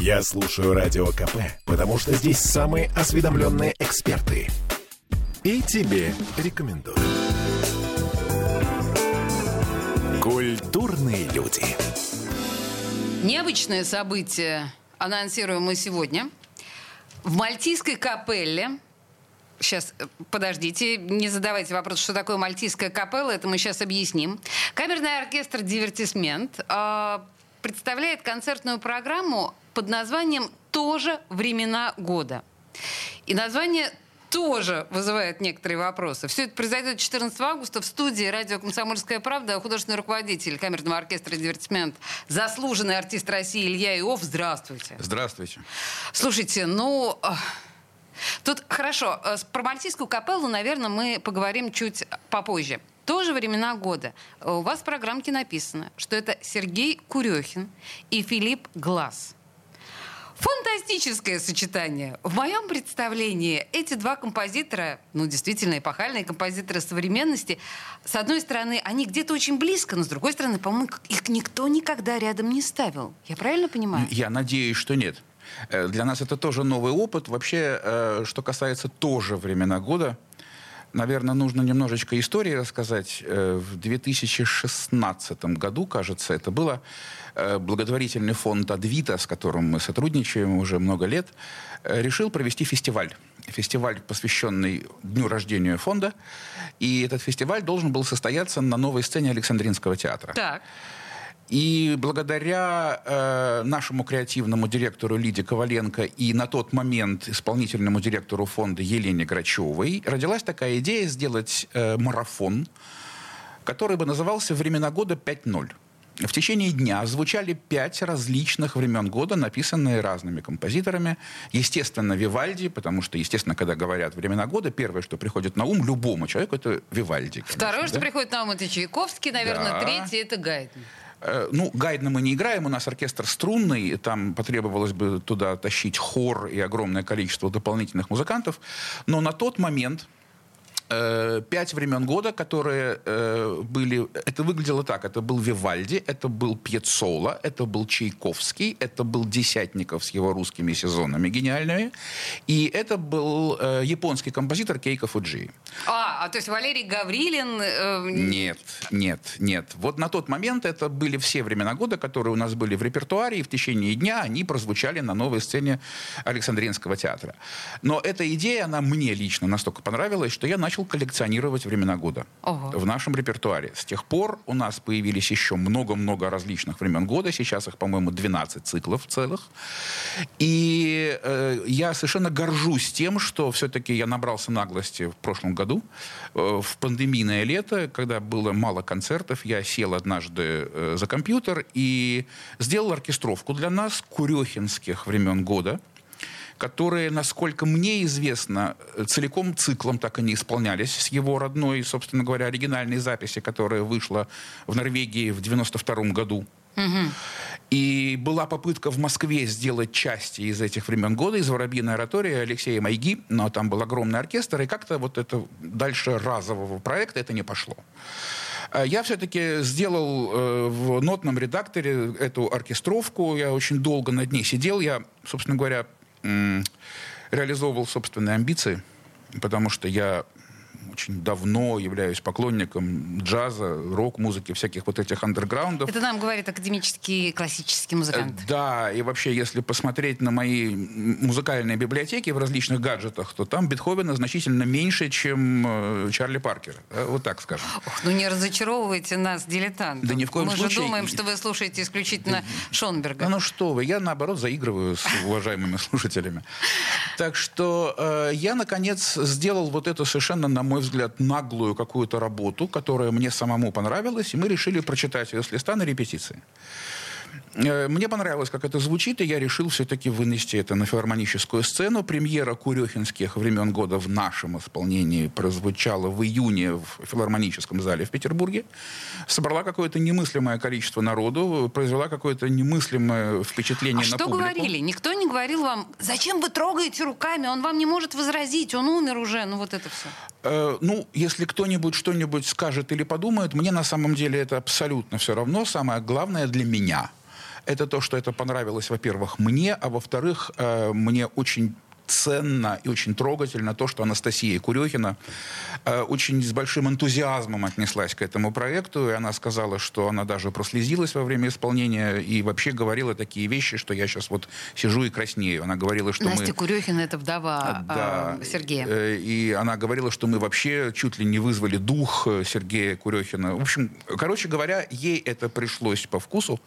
Я слушаю Радио КП, потому что здесь самые осведомленные эксперты. И тебе рекомендую. Культурные люди. Необычное событие анонсируем мы сегодня. В Мальтийской капелле Сейчас, э, подождите, не задавайте вопрос, что такое мальтийская капелла, это мы сейчас объясним. Камерный оркестр «Дивертисмент» э, представляет концертную программу под названием «Тоже времена года». И название тоже вызывает некоторые вопросы. Все это произойдет 14 августа в студии радио «Комсомольская правда». Художественный руководитель камерного оркестра «Дивертисмент», заслуженный артист России Илья Иов. Здравствуйте. Здравствуйте. Слушайте, ну... Тут хорошо, э, про Мальтийскую капеллу, наверное, мы поговорим чуть попозже. Тоже времена года. У вас в программке написано, что это Сергей Курехин и Филипп Глаз – Фантастическое сочетание. В моем представлении эти два композитора, ну, действительно эпохальные композиторы современности, с одной стороны, они где-то очень близко, но с другой стороны, по-моему, их никто никогда рядом не ставил. Я правильно понимаю? Я надеюсь, что нет. Э, для нас это тоже новый опыт. Вообще, э, что касается тоже времена года, наверное, нужно немножечко истории рассказать. Э, в 2016 году, кажется, это было, э, благотворительный фонд «Адвита», с которым мы сотрудничаем уже много лет, э, решил провести фестиваль. Фестиваль, посвященный дню рождения фонда. И этот фестиваль должен был состояться на новой сцене Александринского театра. Так. И благодаря э, нашему креативному директору Лиде Коваленко и на тот момент исполнительному директору фонда Елене Грачевой родилась такая идея сделать э, марафон, который бы назывался «Времена года 5.0». В течение дня звучали пять различных времен года, написанные разными композиторами. Естественно, Вивальди, потому что, естественно, когда говорят времена года, первое, что приходит на ум любому человеку, это Вивальди. Конечно, Второе, да? что приходит на ум, это Чайковский, наверное. Да. Третье, это Гайден. Э, ну, Гайдна мы не играем, у нас оркестр струнный, там потребовалось бы туда тащить хор и огромное количество дополнительных музыкантов. Но на тот момент Э, пять времен года, которые э, были... Это выглядело так. Это был Вивальди, это был Пьецола, это был Чайковский, это был Десятников с его русскими сезонами гениальными, и это был э, японский композитор Кейко Фуджи. А, а то есть Валерий Гаврилин... Э... Нет, нет, нет. Вот на тот момент это были все времена года, которые у нас были в репертуаре, и в течение дня они прозвучали на новой сцене Александринского театра. Но эта идея, она мне лично настолько понравилась, что я начал начал коллекционировать времена года Ого. в нашем репертуаре. С тех пор у нас появились еще много-много различных времен года. Сейчас их, по-моему, 12 циклов целых. И э, я совершенно горжусь тем, что все-таки я набрался наглости в прошлом году. Э, в пандемийное лето, когда было мало концертов, я сел однажды э, за компьютер и сделал оркестровку для нас курехинских времен года которые, насколько мне известно, целиком циклом так и не исполнялись с его родной, собственно говоря, оригинальной записи, которая вышла в Норвегии в 92 году. И была попытка в Москве сделать части из этих времен года, из «Воробьиной оратории» Алексея Майги, но там был огромный оркестр, и как-то вот это дальше разового проекта это не пошло. А я все-таки сделал э, в нотном редакторе эту оркестровку, я очень долго над ней сидел, я, собственно говоря, реализовывал собственные амбиции, потому что я очень давно являюсь поклонником джаза, рок-музыки, всяких вот этих андерграундов. Это нам говорит академический классический музыкант. Э, да, и вообще, если посмотреть на мои музыкальные библиотеки в различных гаджетах, то там Бетховена значительно меньше, чем э, Чарли Паркера. Вот так скажем. Ох, ну не разочаровывайте нас, дилетант. Да ни в коем Мы случае. Мы же думаем, что вы слушаете исключительно Шонберга. Ну, ну что вы, я наоборот заигрываю с уважаемыми слушателями. Так что э, я, наконец, сделал вот это совершенно, на мой взгляд, взгляд, наглую какую-то работу, которая мне самому понравилась, и мы решили прочитать ее с листа на репетиции. Э, мне понравилось, как это звучит, и я решил все-таки вынести это на филармоническую сцену. Премьера курехинских времен года в нашем исполнении прозвучала в июне в филармоническом зале в Петербурге. Собрала какое-то немыслимое количество народу, произвела какое-то немыслимое впечатление а на что публику. говорили? Никто не говорил вам, зачем вы трогаете руками, он вам не может возразить, он умер уже, ну вот это все. Э, ну, если кто-нибудь что-нибудь скажет или подумает, мне на самом деле это абсолютно все равно. Самое главное для меня – это то, что это понравилось, во-первых, мне, а во-вторых, э, мне очень ценно и очень трогательно то, что Анастасия Курехина э, очень с большим энтузиазмом отнеслась к этому проекту, и она сказала, что она даже прослезилась во время исполнения и вообще говорила такие вещи, что я сейчас вот сижу и краснею. Она говорила, что Настя мы... Курехина — это вдова да, э, Сергея. Э, и она говорила, что мы вообще чуть ли не вызвали дух э, Сергея Курехина. В общем, короче говоря, ей это пришлось по вкусу,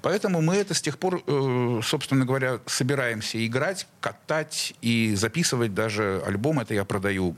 поэтому мы это с тех пор, э, собственно говоря, собираемся играть, катать и записывать даже альбом. Это я продаю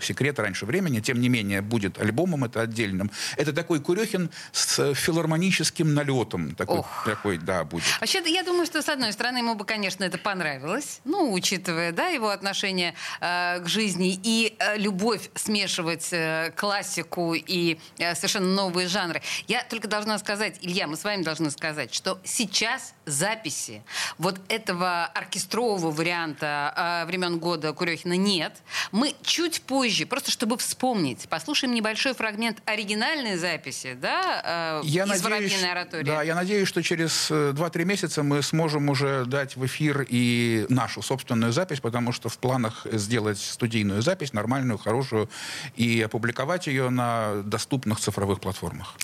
секрет раньше времени. Тем не менее, будет альбомом это отдельным. Это такой Курехин с филармоническим налетом. Такой, Ох. такой да, будет. Вообще, я думаю, что, с одной стороны, ему бы, конечно, это понравилось, ну, учитывая, да, его отношение э, к жизни и э, любовь смешивать э, классику и э, совершенно новые жанры. Я только должна сказать, Илья, мы с вами должны сказать, что сейчас записи вот этого оркестрового варианта э, времен года Курехина нет. Мы чуть позже, просто чтобы вспомнить, послушаем небольшой фрагмент оригинальной записи, да, э, Я из надеюсь, «Воробьиной оратории». да, я надеюсь, что через э, 2-3 месяца мы сможем уже дать в эфир и нашу собственную запись, потому что в планах сделать студийную запись, нормальную, хорошую, и опубликовать ее на доступных цифровых платформах.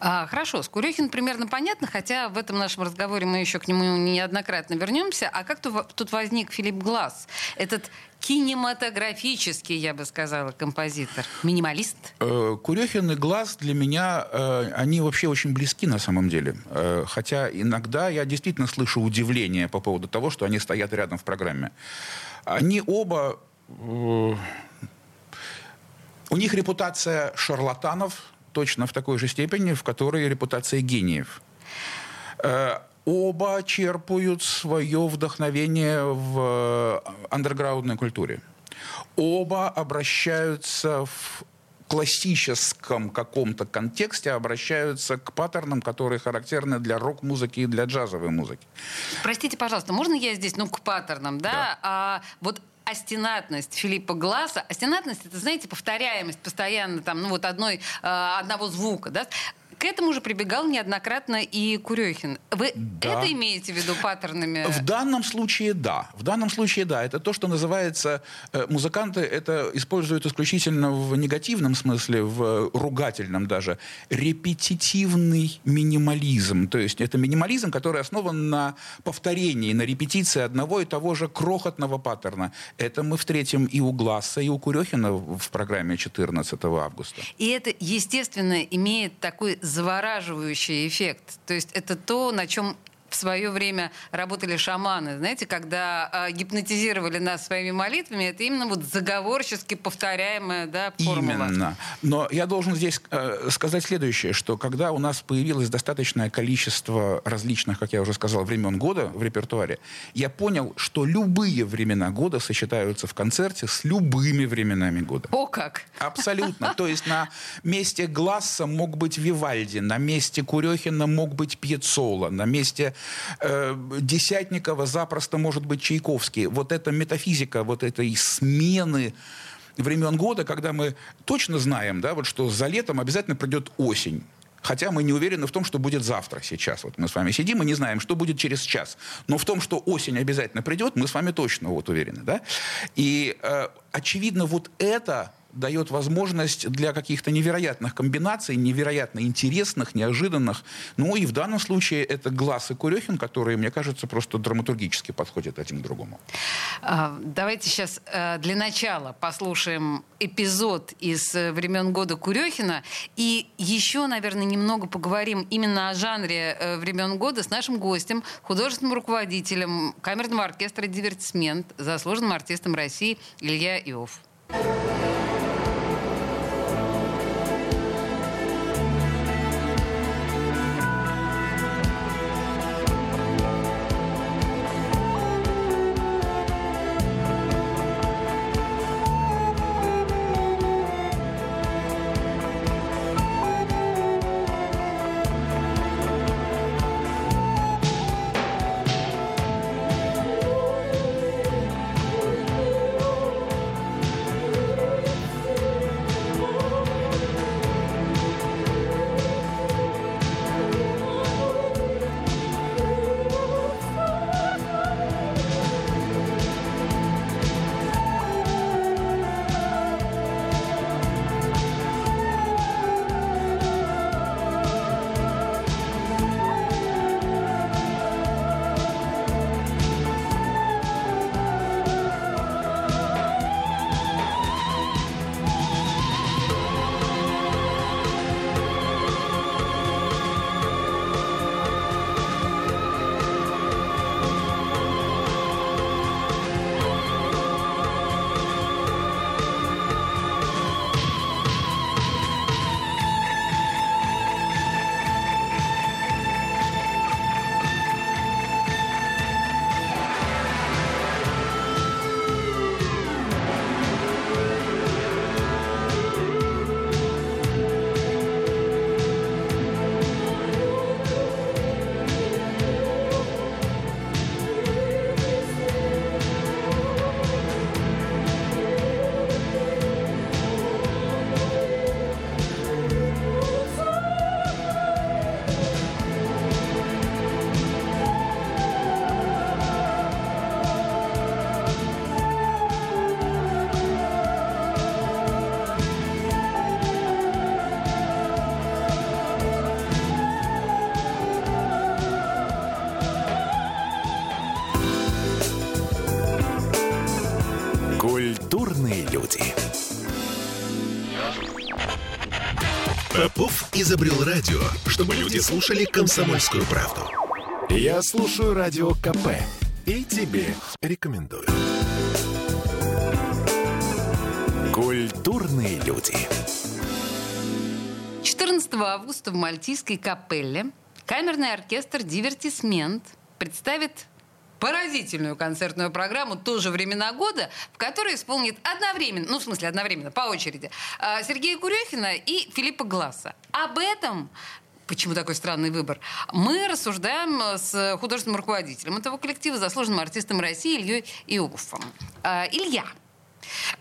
А, хорошо, с Курехин примерно понятно, хотя в этом нашем разговоре мы еще к нему неоднократно вернемся. А как ту- тут возник Филипп Глаз? Этот кинематографический, я бы сказала, композитор. Минималист? Э, Курехин и Глаз для меня, э, они вообще очень близки на самом деле. Э, Хотя иногда я действительно слышу удивление по поводу того, что они стоят рядом в программе. Они оба... У них репутация шарлатанов точно в такой же степени, в которой репутация гениев. Оба черпают свое вдохновение в э, андерграундной культуре. Оба обращаются в классическом каком-то контексте обращаются к паттернам, которые характерны для рок-музыки и для джазовой музыки. Простите, пожалуйста, можно я здесь, ну, к паттернам, да? Да. А, вот астенатность Филиппа Гласа. Астенатность это, знаете, повторяемость постоянно там, ну вот одной, э, одного звука, да? К этому же прибегал неоднократно и Курехин. Вы Да. это имеете в виду паттернами? В данном случае да. В данном случае да. Это то, что называется... э, Музыканты это используют исключительно в негативном смысле, в ругательном даже. Репетитивный минимализм. То есть это минимализм, который основан на повторении, на репетиции одного и того же крохотного паттерна. Это мы встретим и у Гласса, и у Курехина в программе 14 августа. И это, естественно, имеет такой завораживающий эффект. То есть это то, на чем в свое время работали шаманы, знаете, когда э, гипнотизировали нас своими молитвами, это именно вот заговорчески повторяемая да, формула. Именно. Но я должен здесь э, сказать следующее, что когда у нас появилось достаточное количество различных, как я уже сказал, времен года в репертуаре, я понял, что любые времена года сочетаются в концерте с любыми временами года. О как! Абсолютно. То есть на месте Гласса мог быть Вивальди, на месте Курехина мог быть Пьецола, на месте Десятникова запросто может быть Чайковский. Вот эта метафизика вот этой смены времен года, когда мы точно знаем, да, вот что за летом обязательно придет осень. Хотя мы не уверены в том, что будет завтра, сейчас. Вот мы с вами сидим и не знаем, что будет через час. Но в том, что осень обязательно придет, мы с вами точно вот уверены. Да? И, э, очевидно, вот это дает возможность для каких-то невероятных комбинаций, невероятно интересных, неожиданных. Ну и в данном случае это Глаз и Курехин, которые, мне кажется, просто драматургически подходят один другому. А, Давайте сейчас э, для начала послушаем эпизод из э, времен года Курехина. И еще, наверное, немного поговорим именно о жанре э, времен года с нашим гостем, художественным руководителем камерного оркестра «Дивертисмент», заслуженным артистом России Илья Иов. Thank изобрел радио, чтобы люди слушали комсомольскую правду. Я слушаю радио КП и тебе рекомендую. Культурные люди. 14 августа в Мальтийской капелле камерный оркестр «Дивертисмент» представит поразительную концертную программу тоже времена года, в которой исполнит одновременно, ну, в смысле, одновременно, по очереди, а, Сергея Курехина и Филиппа Гласса. Об этом Почему такой странный выбор? Мы рассуждаем с художественным руководителем этого коллектива, заслуженным артистом России Ильей Иугуфом. А, Илья,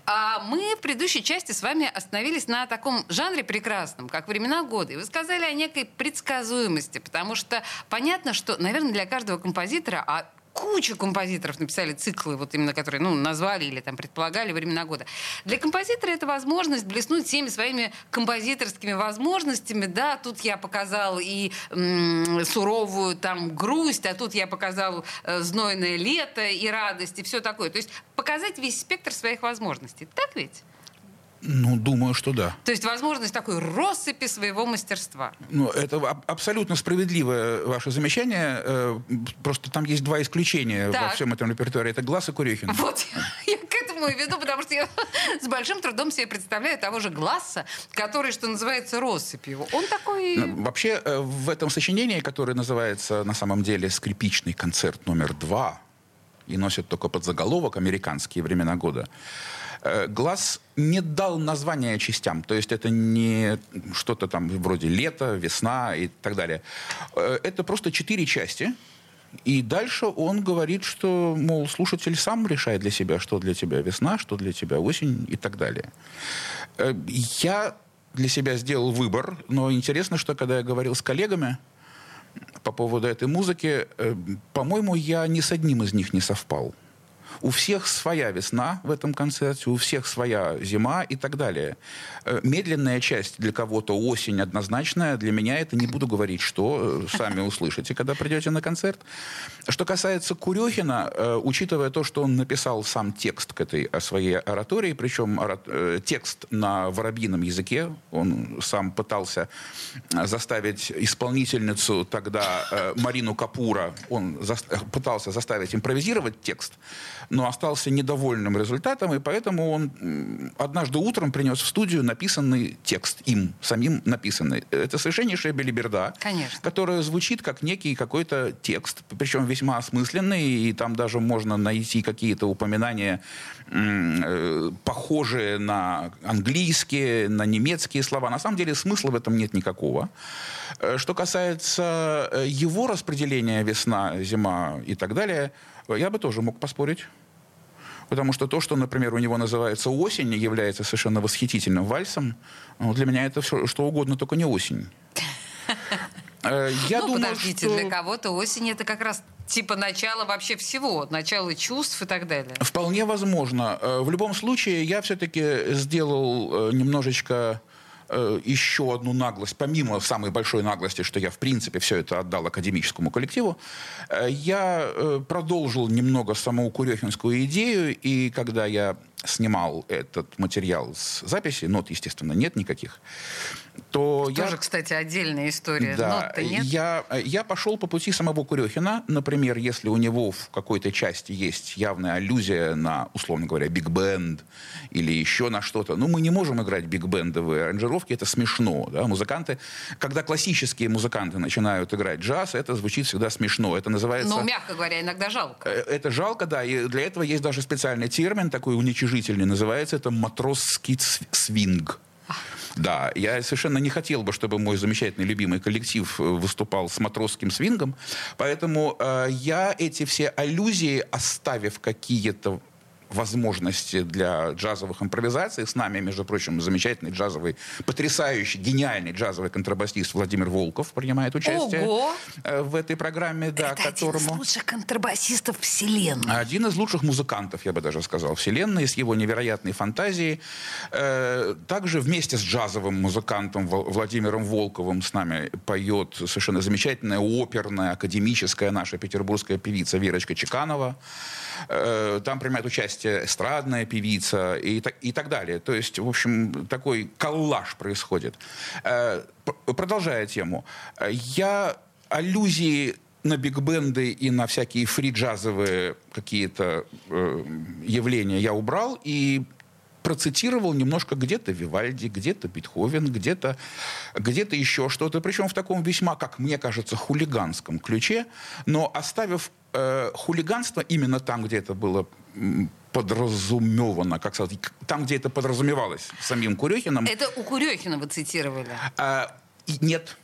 а мы в предыдущей части с вами остановились на таком жанре прекрасном, как времена года. И вы сказали о некой предсказуемости, потому что понятно, что, наверное, для каждого композитора, а куча композиторов написали циклы, вот именно которые, ну, назвали или там предполагали времена года. Для композитора это возможность блеснуть всеми своими композиторскими возможностями, да, тут я показал и м- суровую там грусть, а тут я показал э, знойное лето и радость и все такое. То есть показать весь спектр своих возможностей. Так ведь? Ну, думаю, что да. То есть возможность такой россыпи своего мастерства. Ну, это аб- абсолютно справедливое ваше замечание. Э, Просто там есть два исключения Так. во всем этом репертуаре. Это Глаз и Курехин. Вот, я к этому и веду, потому что я с большим трудом себе представляю того же Гласса, который, что называется, россыпью. Он такой... Ну, Вообще, э, в этом сочинении, которое называется на самом деле «Скрипичный концерт номер два», и носит только подзаголовок «Американские времена года», Глаз не дал названия частям, то есть это не что-то там вроде лето, весна и так далее. Э, Это просто четыре части, и дальше он говорит, что, мол, слушатель сам решает для себя, что для тебя весна, что для тебя осень и так далее. Э, Я для себя сделал выбор, но интересно, что когда я говорил с коллегами по поводу этой музыки, э, по-моему, я ни с одним из них не совпал. У всех своя весна в этом концерте, у всех своя зима и так далее. Э, Медленная часть для кого-то осень однозначная, для меня это не буду говорить, что э, сами услышите, когда придете на концерт. Что касается Курехина, э, учитывая то, что он написал сам текст к этой своей оратории, причем текст на воробьином языке, он сам пытался заставить исполнительницу тогда Марину Капура, он пытался заставить импровизировать текст, но остался недовольным результатом, и поэтому он однажды утром принес в студию написанный текст, им самим написанный. Это совершеннейшая белиберда, Конечно. которая звучит как некий какой-то текст, причем весьма осмысленный, и там даже можно найти какие-то упоминания, э, похожие на английские, на немецкие слова. На самом деле смысла в этом нет никакого. Э, Что касается э, его распределения весна, зима и так далее, я бы тоже мог поспорить. Потому что то, что, например, у него называется осень, является совершенно восхитительным вальсом, ну, для меня это все, что угодно, только не осень. Э, Я ну, думаю, подождите, что... для кого-то осень это как раз типа начало вообще всего, начало чувств и так далее. Вполне возможно. Э, В любом случае, я все-таки сделал э, немножечко э, еще одну наглость, помимо самой большой наглости, что я, в принципе, все это отдал академическому коллективу, э, я э, продолжил немного саму Курехинскую идею, и когда я снимал этот материал с записи, нот, естественно, нет никаких, то я... Тоже, кстати, отдельная история. Да, Нот-то нет. я, я пошел по пути самого Курехина. Например, если у него в какой-то части есть явная аллюзия на, условно говоря, биг-бенд или еще на что-то, ну, мы не можем играть биг-бендовые аранжировки, это смешно. Да? Музыканты, когда классические музыканты начинают играть джаз, это звучит всегда смешно. Это называется... Ну, мягко говоря, иногда жалко. Э, Это жалко, да, и для этого есть даже специальный термин, такой уничижительный, называется это матросский свинг. Да, я совершенно не хотел бы, чтобы мой замечательный любимый коллектив э, выступал с матросским свингом, поэтому э, я эти все аллюзии, оставив какие-то возможности для джазовых импровизаций. С нами, между прочим, замечательный джазовый, потрясающий, гениальный джазовый контрабасист Владимир Волков принимает участие Ого! э, в этой программе, да, это один из которому... лучших контрабасистов вселенной. Один из лучших музыкантов, я бы даже сказал, вселенной, с его невероятной фантазией. Э, Также вместе с джазовым музыкантом Вл- Владимиром Волковым с нами поет совершенно замечательная оперная, академическая наша петербургская певица Верочка Чеканова. Э, Там принимает участие участие, эстрадная певица и, и так далее. То есть, в общем, такой коллаж происходит. Э, продолжая тему, я аллюзии на биг-бенды и на всякие фри-джазовые какие-то э, явления я убрал и процитировал немножко где-то Вивальди, где-то Бетховен, где-то где еще что-то, причем в таком весьма, как мне кажется, хулиганском ключе, но оставив э, хулиганство именно там, где это было подразумевано, как сказать, там, где это подразумевалось самим Курехиным. Это у Курехина вы цитировали? А, нет,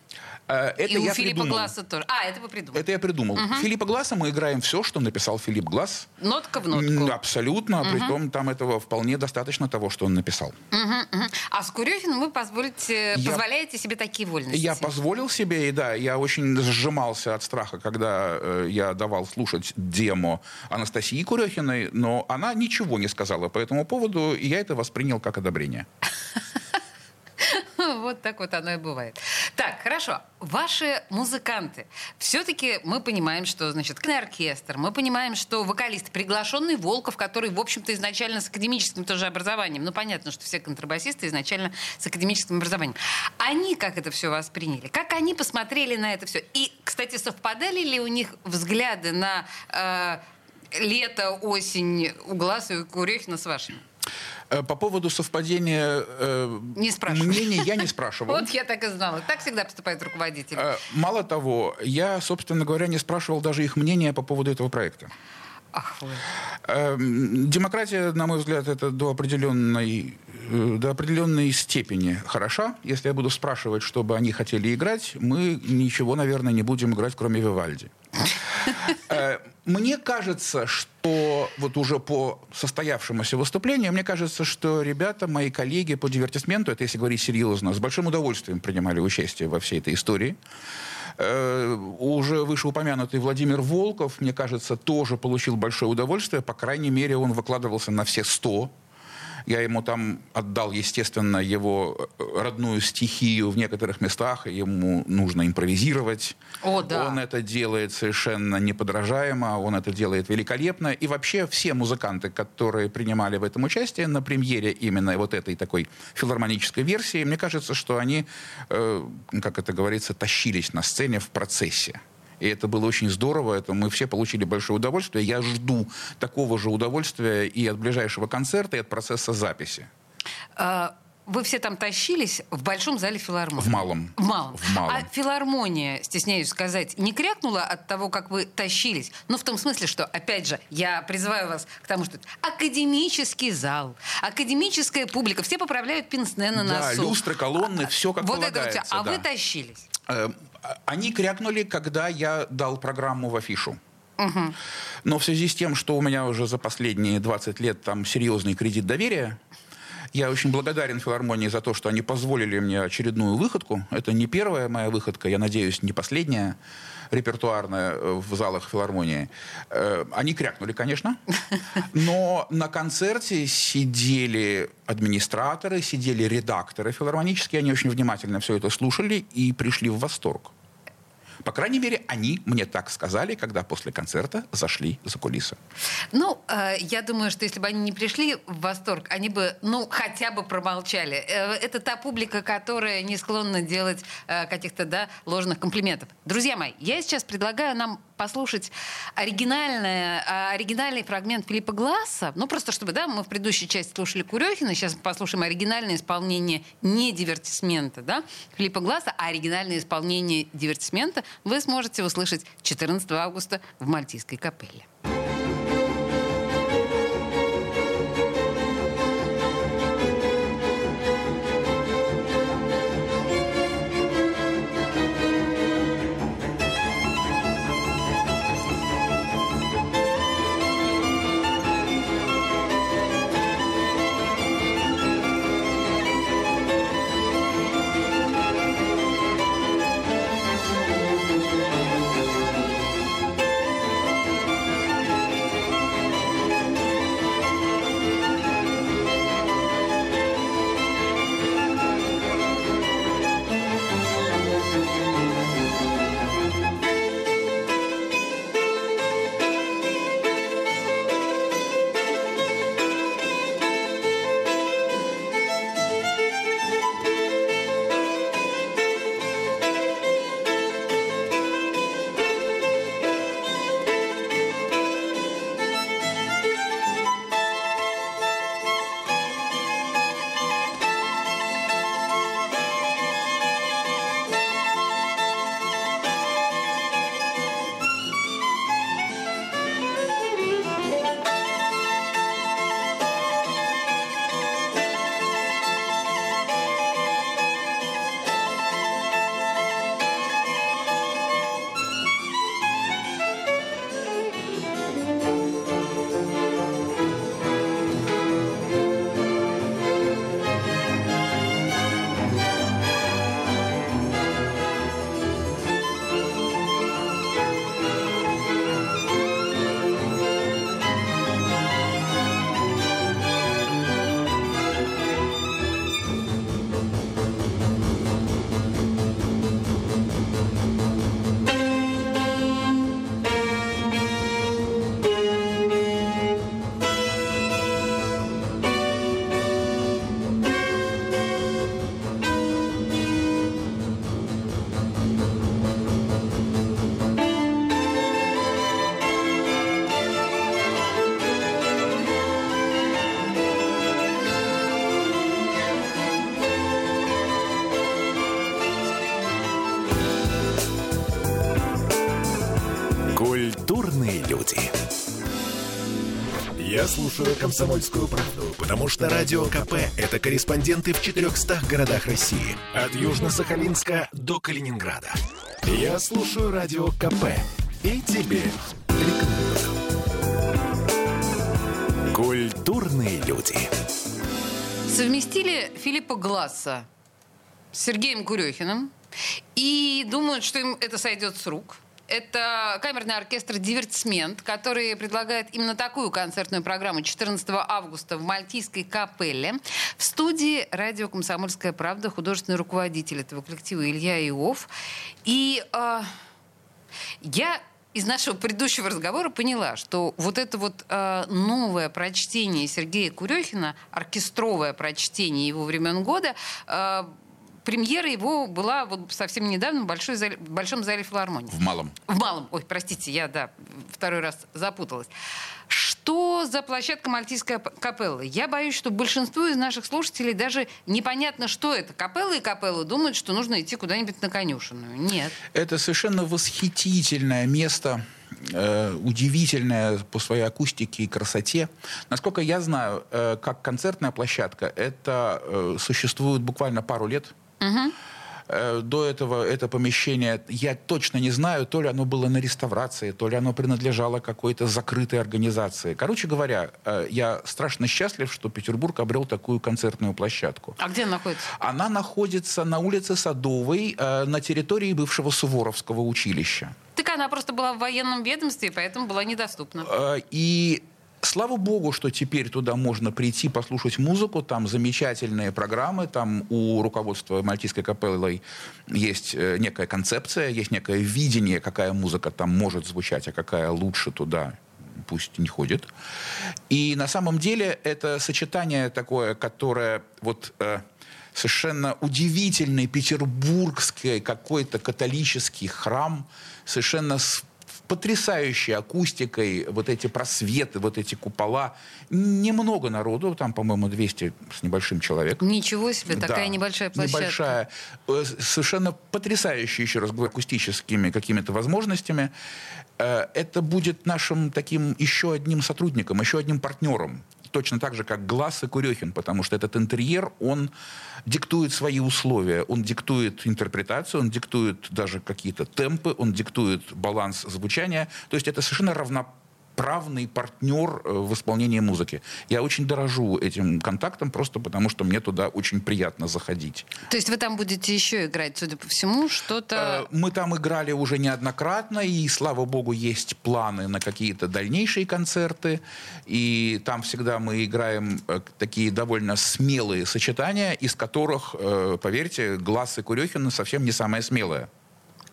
это и я у Филиппа придумал. Гласса тоже. А, это вы придумали. Это я придумал. Угу. Филиппа Гласса мы играем все, что написал Филипп Гласс. Нотка в нотку. Абсолютно. Угу. Притом там этого вполне достаточно того, что он написал. Угу, угу. А с Курехиным вы позволите, я, позволяете себе такие вольности? Я позволил себе, и да, я очень сжимался от страха, когда э, я давал слушать демо Анастасии Курехиной, но она ничего не сказала по этому поводу, и я это воспринял как одобрение. Вот так вот оно и бывает. Так, хорошо. Ваши музыканты. Все-таки мы понимаем, что, значит, оркестр, мы понимаем, что вокалист, приглашенный Волков, который, в общем-то, изначально с академическим тоже образованием. Ну, понятно, что все контрабасисты изначально с академическим образованием. Они как это все восприняли? Как они посмотрели на это все? И, кстати, совпадали ли у них взгляды на э, лето, осень у Глаза и Курехина с вашими? Э, по поводу совпадения э, не мнений я не спрашивал. Вот я так и знала. Так всегда поступает руководитель. Э, мало того, я, собственно говоря, не спрашивал даже их мнения по поводу этого проекта. Ах вы. Эм, демократия, на мой взгляд, это до определенной, до определенной степени хороша. Если я буду спрашивать, чтобы они хотели играть, мы ничего, наверное, не будем играть, кроме Вивальди. Э, мне кажется, что вот уже по состоявшемуся выступлению, мне кажется, что ребята, мои коллеги по дивертисменту, это если говорить серьезно, с большим удовольствием принимали участие во всей этой истории. Э, уже вышеупомянутый Владимир Волков, мне кажется, тоже получил большое удовольствие. По крайней мере, он выкладывался на все сто я ему там отдал, естественно, его э, родную стихию в некоторых местах. Ему нужно импровизировать. О, да. Он это делает совершенно неподражаемо, он это делает великолепно. И вообще все музыканты, которые принимали в этом участие на премьере именно вот этой такой филармонической версии, мне кажется, что они, э, как это говорится, тащились на сцене в процессе. И это было очень здорово, это мы все получили большое удовольствие. Я жду такого же удовольствия и от ближайшего концерта, и от процесса записи. А, вы все там тащились в большом зале филармонии? В малом. В малом. В малом. А филармония, стесняюсь сказать, не крякнула от того, как вы тащились? Ну, в том смысле, что, опять же, я призываю вас к тому, что это академический зал, академическая публика, все поправляют пинсне на носу. Да, люстры, колонны, а, все как вот полагается. Это вот, а да. вы тащились? Они крякнули, когда я дал программу в афишу. Угу. Но в связи с тем, что у меня уже за последние 20 лет там серьезный кредит доверия, я очень благодарен филармонии за то, что они позволили мне очередную выходку. Это не первая моя выходка, я надеюсь, не последняя репертуарная э, в залах филармонии. Э, они крякнули, конечно, но на концерте сидели администраторы, сидели редакторы филармонические, они очень внимательно все это слушали и пришли в восторг. По крайней мере, они мне так сказали, когда после концерта зашли за кулисы. Ну, э, я думаю, что если бы они не пришли в восторг, они бы, ну, хотя бы промолчали. Э, это та публика, которая не склонна делать э, каких-то, да, ложных комплиментов. Друзья мои, я сейчас предлагаю нам послушать оригинальный, оригинальный фрагмент Филиппа Гласса. Ну, просто чтобы, да, мы в предыдущей части слушали Курехина, сейчас послушаем оригинальное исполнение не дивертисмента, да, Филиппа Гласса, а оригинальное исполнение дивертисмента вы сможете услышать 14 августа в Мальтийской капелле. Слушаю «Комсомольскую правду», потому что «Радио КП» — это корреспонденты в 400 городах России. От Южно-Сахалинска до Калининграда. Я слушаю «Радио КП» и тебе рекомендую. Культурные люди. Совместили Филиппа Гласса с Сергеем Курехиным и думают, что им это сойдет с рук – это камерный оркестр «Дивертисмент», который предлагает именно такую концертную программу 14 августа в Мальтийской капелле. В студии радио «Комсомольская правда» художественный руководитель этого коллектива Илья Иов. И э, я из нашего предыдущего разговора поняла, что вот это вот э, новое прочтение Сергея Курехина, оркестровое прочтение его времен года, э, премьера его была вот совсем недавно в, большой зале, в Большом зале филармонии. В Малом. В Малом. Ой, простите, я, да, второй раз запуталась. Что за площадка Мальтийская капелла? Я боюсь, что большинству из наших слушателей даже непонятно, что это. Капелла и капелла думают, что нужно идти куда-нибудь на конюшенную. Нет. Это совершенно восхитительное место э, удивительное по своей акустике и красоте. Насколько я знаю, э, как концертная площадка, это э, существует буквально пару лет. Угу. До этого это помещение, я точно не знаю, то ли оно было на реставрации, то ли оно принадлежало какой-то закрытой организации. Короче говоря, э, я страшно счастлив, что Петербург обрел такую концертную площадку. А где она находится? Она находится на улице Садовой, э, на территории бывшего Суворовского училища. Так она просто была в военном ведомстве, поэтому была недоступна. И Слава богу, что теперь туда можно прийти, послушать музыку. Там замечательные программы. Там у руководства Мальтийской капеллы есть э, некая концепция, есть некое видение, какая музыка там может звучать, а какая лучше туда пусть не ходит. И на самом деле это сочетание такое, которое вот э, совершенно удивительный петербургский какой-то католический храм, совершенно с потрясающей акустикой, вот эти просветы, вот эти купола. Немного народу, там, по-моему, 200 с небольшим человек. Ничего себе, да, такая небольшая площадка. Небольшая. Э, совершенно потрясающая, еще раз говорю, акустическими какими-то возможностями. Э, это будет нашим таким еще одним сотрудником, еще одним партнером точно так же, как Глаз и Курехин, потому что этот интерьер, он диктует свои условия, он диктует интерпретацию, он диктует даже какие-то темпы, он диктует баланс звучания. То есть это совершенно равноправно равный партнер э, в исполнении музыки. Я очень дорожу этим контактом, просто потому что мне туда очень приятно заходить. То есть вы там будете еще играть, судя по всему, что-то... Э, мы там играли уже неоднократно, и, слава богу, есть планы на какие-то дальнейшие концерты. И там всегда мы играем э, такие довольно смелые сочетания, из которых, поверьте, «Глаз» и «Курехина» совсем не самое смелое.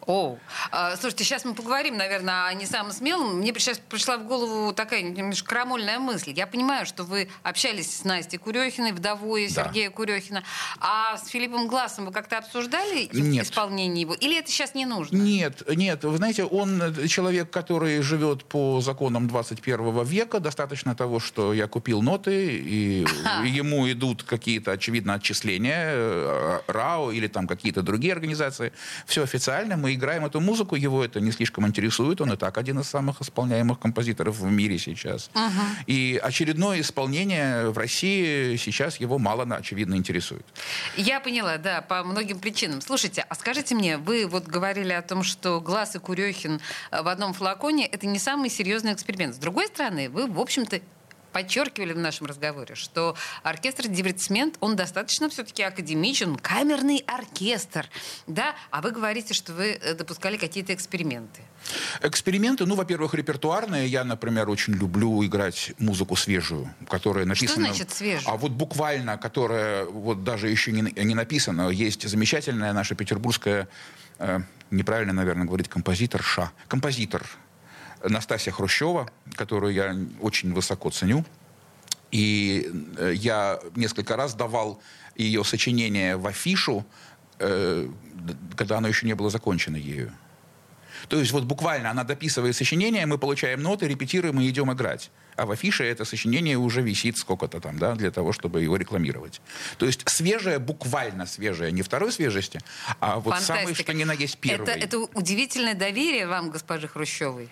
О, а, слушайте, сейчас мы поговорим, наверное, о не самом смелом. Мне сейчас пришла в голову такая немножко крамольная мысль. Я понимаю, что вы общались с Настей Курехиной, вдовой да. Сергея Курехина, а с Филиппом Глассом вы как-то обсуждали нет. исполнение его? Или это сейчас не нужно? Нет, нет. Вы знаете, он человек, который живет по законам 21 века. Достаточно того, что я купил ноты, и ему идут какие-то, очевидно, отчисления, э, РАО или там какие-то другие организации. Все официально. Мы играем эту музыку, его это не слишком интересует, он и так один из самых исполняемых композиторов в мире сейчас. Uh-huh. И очередное исполнение в России сейчас его мало, очевидно, интересует. Я поняла, да, по многим причинам. Слушайте, а скажите мне, вы вот говорили о том, что Глаз и Курехин э, в одном флаконе — это не самый серьезный эксперимент. С другой стороны, вы, в общем-то, подчеркивали в нашем разговоре, что оркестр «Дивертисмент», он достаточно все-таки академичен, камерный оркестр, да? А вы говорите, что вы э, допускали какие-то эксперименты. Эксперименты, ну, во-первых, репертуарные. Я, например, очень люблю играть музыку свежую, которая написана... Что значит свежую? А вот буквально, которая вот даже еще не, не написана. Есть замечательная наша петербургская, э, неправильно, наверное, говорить, композиторша. Композитор Настасья Хрущева, которую я очень высоко ценю. И э, я несколько раз давал ее сочинение в афишу, э, когда оно еще не было закончено ею. То есть вот буквально она дописывает сочинение, мы получаем ноты, репетируем и идем играть. А в афише это сочинение уже висит сколько-то там, да, для того, чтобы его рекламировать. То есть свежее, буквально свежее, не второй свежести, а вот самое, что ни на есть первое. Это, это удивительное доверие вам, госпожи Хрущевой.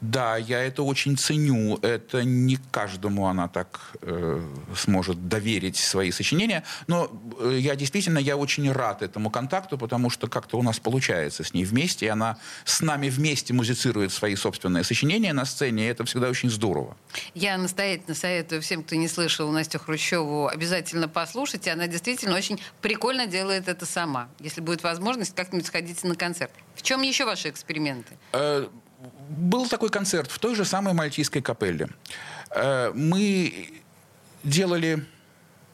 Да, я это очень ценю. Это не каждому она так э, сможет доверить свои сочинения. Но э, я действительно, я очень рад этому контакту, потому что как-то у нас получается с ней вместе. И она с нами вместе музицирует свои собственные сочинения на сцене. И это всегда очень здорово. Я настоятельно советую всем, кто не слышал Настю Хрущеву, обязательно послушать. Она действительно очень прикольно делает это сама. Если будет возможность, как-нибудь сходите на концерт. В чем еще ваши эксперименты? Э, был такой концерт в той же самой Мальтийской капелле. Э, мы делали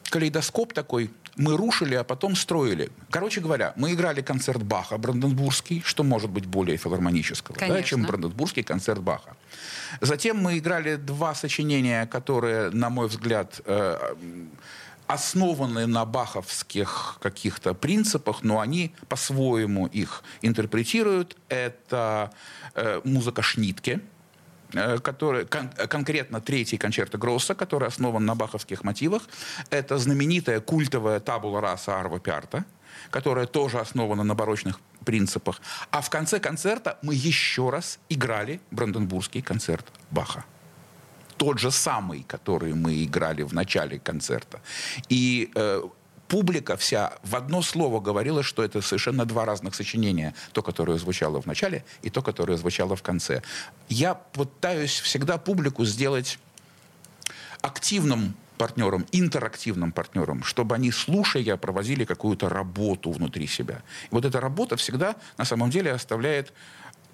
калейдоскоп такой, мы рушили, а потом строили. Короче говоря, мы играли концерт Баха Бранденбургский, что может быть более филармонического, да, чем Бранденбургский концерт Баха. Затем мы играли два сочинения, которые, на мой взгляд, э, основаны на баховских каких-то принципах, но они по-своему их интерпретируют. Это э, музыка Шнитке, э, который, кон, конкретно третий концерт Гросса, который основан на баховских мотивах. Это знаменитая культовая табула раса Арва Пиарта, которая тоже основана на барочных принципах. А в конце концерта мы еще раз играли Бранденбургский концерт Баха тот же самый, который мы играли в начале концерта. И э, публика вся в одно слово говорила, что это совершенно два разных сочинения. То, которое звучало в начале, и то, которое звучало в конце. Я пытаюсь всегда публику сделать активным партнером, интерактивным партнером, чтобы они, слушая, проводили какую-то работу внутри себя. И вот эта работа всегда, на самом деле, оставляет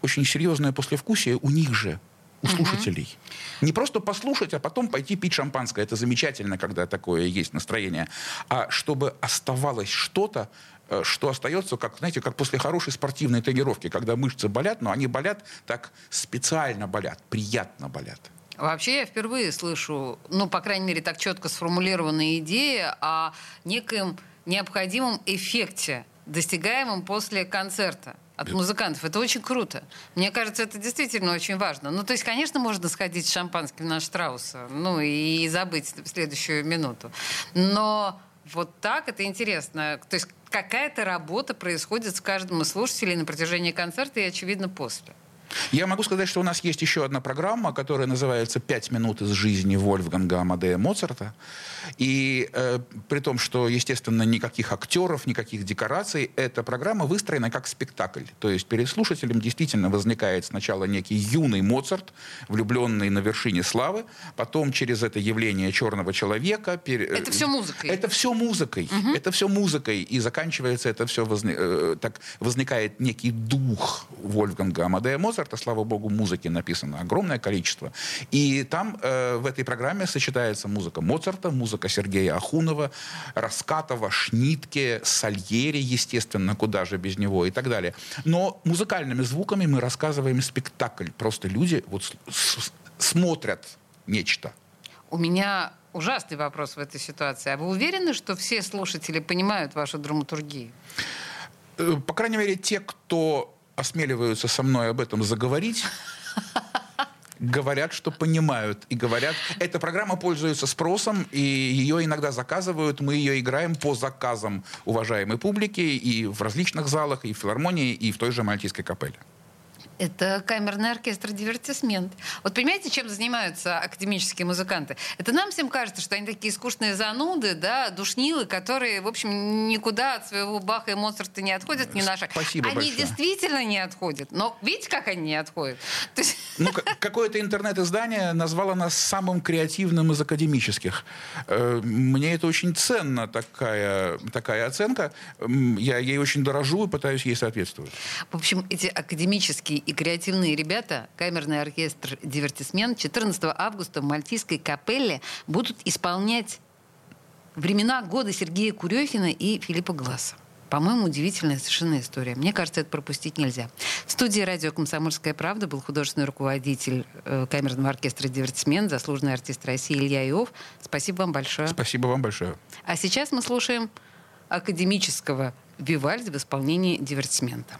очень серьезное послевкусие у них же, у слушателей. Угу. Не просто послушать, а потом пойти пить шампанское. Это замечательно, когда такое есть настроение. А чтобы оставалось что-то, э, что остается, как, знаете, как после хорошей спортивной тренировки, когда мышцы болят, но они болят так специально болят, приятно болят. Вообще я впервые слышу, ну, по крайней мере, так четко сформулированная идея о некоем необходимом эффекте, достигаемом после концерта от музыкантов. Это очень круто. Мне кажется, это действительно очень важно. Ну, то есть, конечно, можно сходить с шампанским на Штрауса, ну, и забыть в следующую минуту. Но вот так это интересно. То есть какая-то работа происходит с каждым из слушателей на протяжении концерта и, очевидно, после. Я могу сказать, что у нас есть еще одна программа, которая называется «Пять минут из жизни Вольфганга Амадея Моцарта». И э, при том, что, естественно, никаких актеров, никаких декораций, эта программа выстроена как спектакль. То есть перед слушателем действительно возникает сначала некий юный Моцарт, влюбленный на вершине славы, потом через это явление черного человека... Пер... Это все музыкой? Это все музыкой. Угу. Это все музыкой. И заканчивается это все, возник... э, так возникает некий дух Вольфганга Амадея Моцарта. Слава богу, музыки написано огромное количество. И там э, в этой программе сочетается музыка Моцарта, музыка музыка Сергея Ахунова, Раскатова, Шнитке, Сальери, естественно, куда же без него и так далее. Но музыкальными звуками мы рассказываем спектакль. Просто люди вот смотрят нечто. У меня ужасный вопрос в этой ситуации. А вы уверены, что все слушатели понимают вашу драматургию? Э, по крайней мере, те, кто осмеливаются со мной об этом заговорить, говорят, что понимают. И говорят, эта программа пользуется спросом, и ее иногда заказывают. Мы ее играем по заказам уважаемой публики и в различных залах, и в филармонии, и в той же Мальтийской капелле. Это камерный оркестр «Дивертисмент». Вот понимаете, чем занимаются академические музыканты? Это нам всем кажется, что они такие скучные зануды, да, душнилы, которые, в общем, никуда от своего Баха и Моцарта не отходят ни на шаг. Спасибо Они большое. действительно не отходят. Но видите, как они не отходят? есть... Ну, какое-то интернет-издание назвало нас самым креативным из академических. Э, мне это очень ценно, такая, такая оценка. Я ей очень дорожу и пытаюсь ей соответствовать. В общем, эти академические и креативные ребята, камерный оркестр «Дивертисмент» 14 августа в Мальтийской капелле будут исполнять времена года Сергея Курехина и Филиппа Гласса. По-моему, удивительная совершенно история. Мне кажется, это пропустить нельзя. В студии радио «Комсомольская правда» был художественный руководитель э, камерного оркестра «Дивертисмент», заслуженный артист России Илья Иов. Спасибо вам большое. Спасибо вам большое. А сейчас мы слушаем академического Вивальди в исполнении «Дивертисмента».